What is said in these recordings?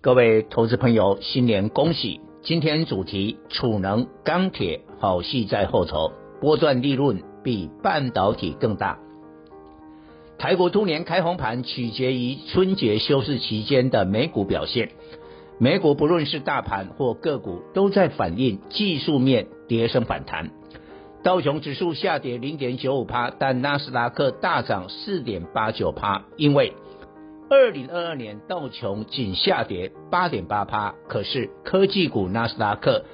各位投资朋友，新年恭喜！今天主题：储能、钢铁好戏在后头，波段利润比半导体更大。台股兔年开红盘，取决于春节休市期间的美股表现。美股不论是大盘或个股，都在反映技术面跌升反弹。道琼指数下跌零点九五趴，但纳斯达克大涨四点八九趴。因为二零二二年道琼仅下跌八点八趴，可是科技股纳斯达克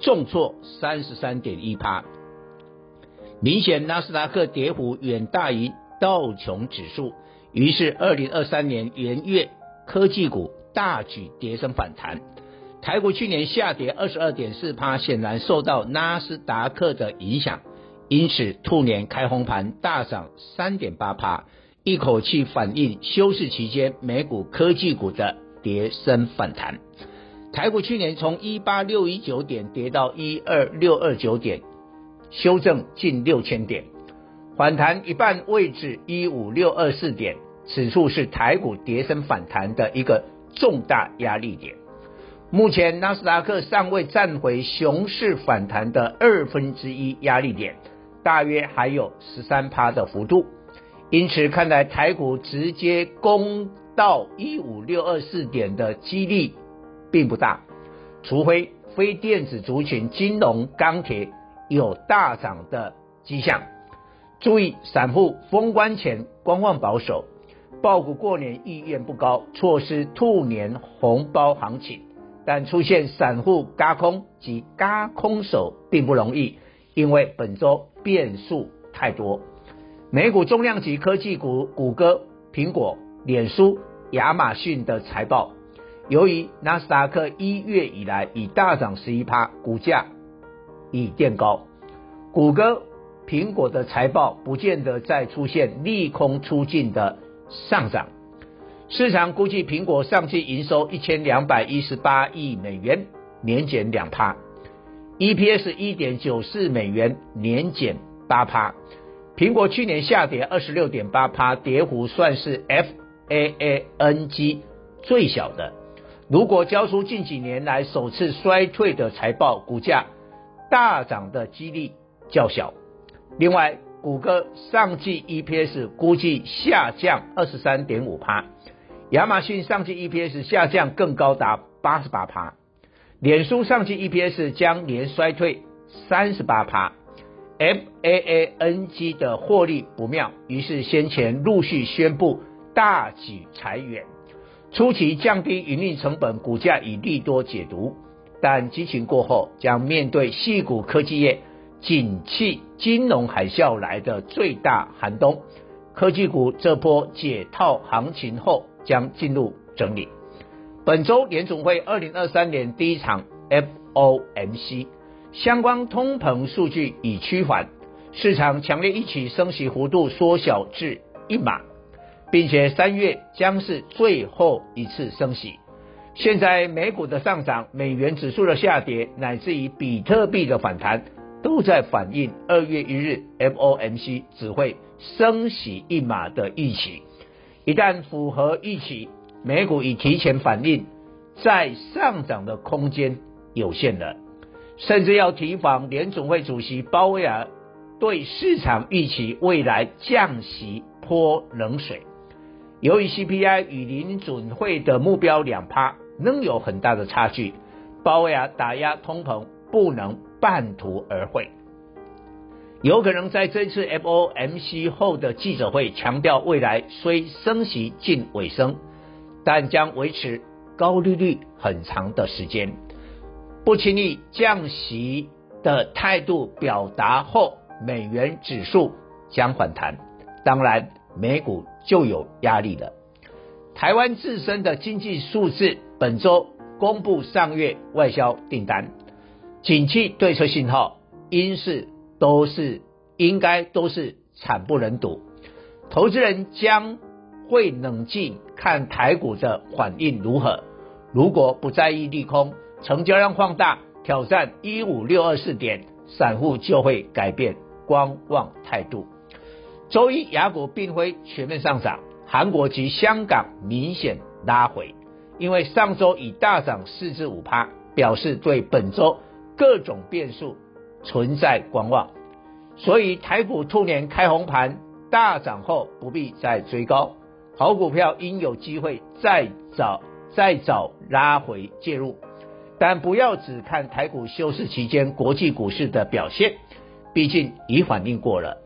重挫三十三点一趴，明显纳斯达克跌幅远大于道琼指数。于是二零二三年元月科技股大举跌升反弹。台股去年下跌二十二点四趴，显然受到纳斯达克的影响，因此兔年开红盘大涨三点八趴，一口气反映休市期间美股科技股的跌升反弹。台股去年从一八六一九点跌到一二六二九点，修正近六千点，反弹一半位置一五六二四点，此处是台股跌升反弹的一个重大压力点。目前纳斯达克尚未站回熊市反弹的二分之一压力点，大约还有十三趴的幅度，因此看来台股直接攻到一五六二四点的几率并不大，除非非电子族群、金融、钢铁有大涨的迹象。注意，散户封关前观望保守，报股过年意愿不高，错失兔年红包行情。但出现散户嘎空及嘎空手并不容易，因为本周变数太多。美股重量级科技股谷歌、苹果、脸书、亚马逊的财报，由于纳斯达克一月以来已大涨十一趴，股价已垫高。谷歌、苹果的财报不见得再出现利空出尽的上涨。市场估计苹果上季营收一千两百一十八亿美元，年减两趴；EPS 一点九四美元，年减八趴。苹果去年下跌二十六点八趴，跌幅算是 FAANG 最小的。如果交出近几年来首次衰退的财报，股价大涨的几率较小。另外，谷歌上季 EPS 估计下降二十三点五趴。亚马逊上季 EPS 下降更高达八十八趴，脸书上季 EPS 将年衰退三十八趴 M A A N G 的获利不妙，于是先前陆续宣布大举裁员，初期降低营运成本，股价以利多解读，但激情过后将面对矽谷科技业景气金融海啸来的最大寒冬，科技股这波解套行情后。将进入整理。本周联总会二零二三年第一场 FOMC 相关通膨数据已趋缓，市场强烈预期升息幅度缩小至一码，并且三月将是最后一次升息。现在美股的上涨、美元指数的下跌，乃至于比特币的反弹，都在反映二月一日 FOMC 只会升息一码的预期。一旦符合预期，美股已提前反应，再上涨的空间有限了，甚至要提防联准会主席鲍威尔对市场预期未来降息泼冷水。由于 CPI 与联准会的目标两趴仍有很大的差距，鲍威尔打压通膨不能半途而废。有可能在这次 FOMC 后的记者会强调，未来虽升息近尾声，但将维持高利率很长的时间，不轻易降息的态度表达后，美元指数将反弹，当然美股就有压力了。台湾自身的经济数字本周公布上月外销订单，景气对策信号，因是都是应该都是惨不忍睹。投资人将会冷静看台股的反应如何。如果不在意利空，成交量放大，挑战一五六二四点，散户就会改变观望态度。周一亚股并非全面上涨，韩国及香港明显拉回，因为上周已大涨四至五趴，表示对本周各种变数存在观望，所以台股兔年开红盘大涨后不必再追高，好股票应有机会再找再找拉回介入，但不要只看台股休市期间国际股市的表现，毕竟已反应过了。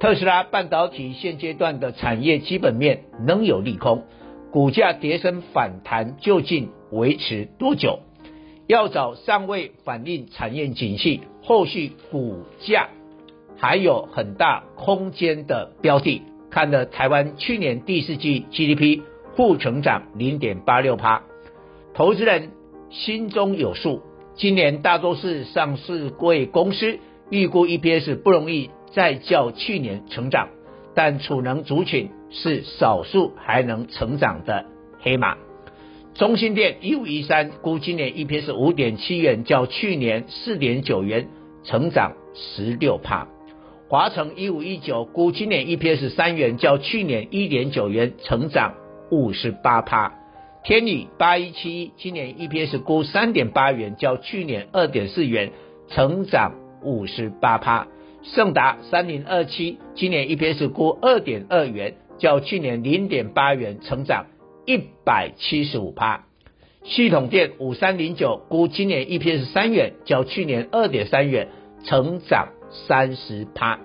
特斯拉半导体现阶段的产业基本面仍有利空，股价跌升反弹究竟维持多久？要找尚未反映产业景气、后续股价还有很大空间的标的。看了台湾去年第四季 GDP 负成长零点八六趴，投资人心中有数。今年大多是上市贵公司预估 EPS 不容易。再较去年成长，但储能族群是少数还能成长的黑马。中兴电一五一三估今年 EPS 五点七元，较去年四点九元成长十六趴。华城一五一九估今年 EPS 三元，较去年一点九元成长五十八趴。天宇八一七一今年 EPS 估三点八元，较去年二点四元成长五十八趴。盛达三零二七今年 EPS 估二点二元，较去年零点八元成长一百七十五趴。系统电五三零九估今年 EPS 三元，较去年二点三元成长三十趴。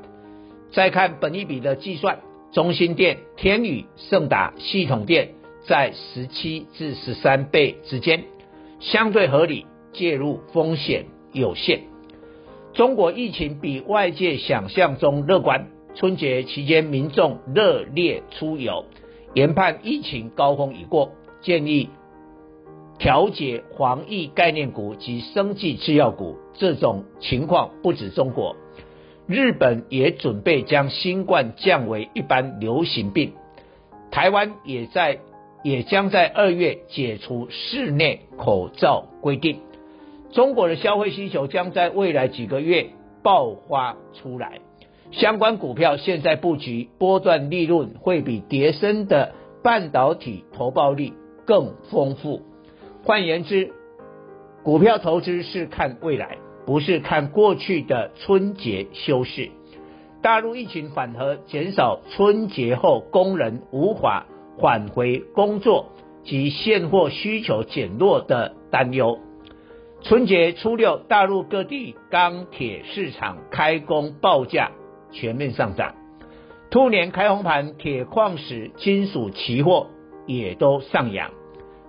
再看本益比的计算，中心电、天宇、盛达、系统电在十七至十三倍之间，相对合理，介入风险有限。中国疫情比外界想象中乐观，春节期间民众热烈出游，研判疫情高峰已过，建议调节防疫概念股及生技制药股。这种情况不止中国，日本也准备将新冠降为一般流行病，台湾也在也将在二月解除室内口罩规定。中国的消费需求将在未来几个月爆发出来，相关股票现在布局波段利润会比叠升的半导体投报率更丰富。换言之，股票投资是看未来，不是看过去的春节休市。大陆疫情缓和，减少春节后工人无法返回工作及现货需求减弱的担忧。春节初六，大陆各地钢铁市场开工报价全面上涨，兔年开红盘，铁矿石、金属期货也都上扬，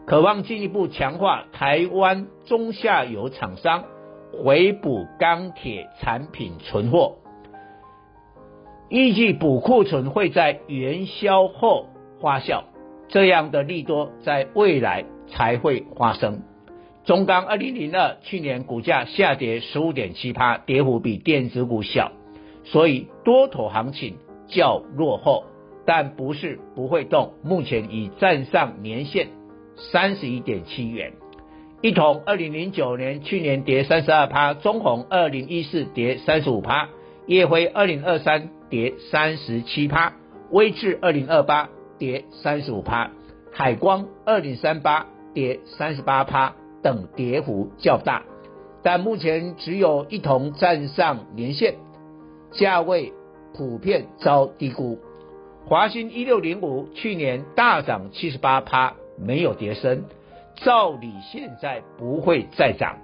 渴望进一步强化台湾中下游厂商回补钢铁产品存货，预计补库存会在元宵后发酵，这样的利多在未来才会发生。中钢二零零二去年股价下跌十五点七趴，跌幅比电子股小，所以多头行情较落后，但不是不会动，目前已站上年线三十一点七元。一铜二零零九年去年跌三十二趴，中红二零一四跌三十五趴，烨辉二零二三跌三十七趴，威致二零二八跌三十五趴，海光二零三八跌三十八趴。等跌幅较大，但目前只有一同站上年线，价位普遍遭低估。华新一六零五去年大涨七十八趴，没有跌升，照理现在不会再涨，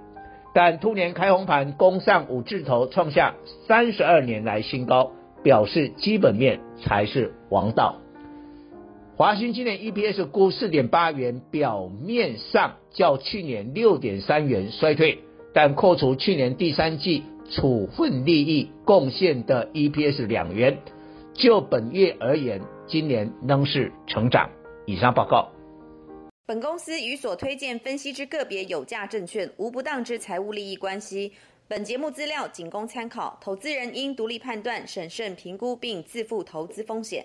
但兔年开红盘攻上五字头，创下三十二年来新高，表示基本面才是王道。华新今年 EPS 估四点八元，表面上较去年六点三元衰退，但扣除去年第三季处分利益贡献的 EPS 两元，就本月而言，今年仍是成长。以上报告。本公司与所推荐分析之个别有价证券无不当之财务利益关系。本节目资料仅供参考，投资人应独立判断、审慎评估并自负投资风险。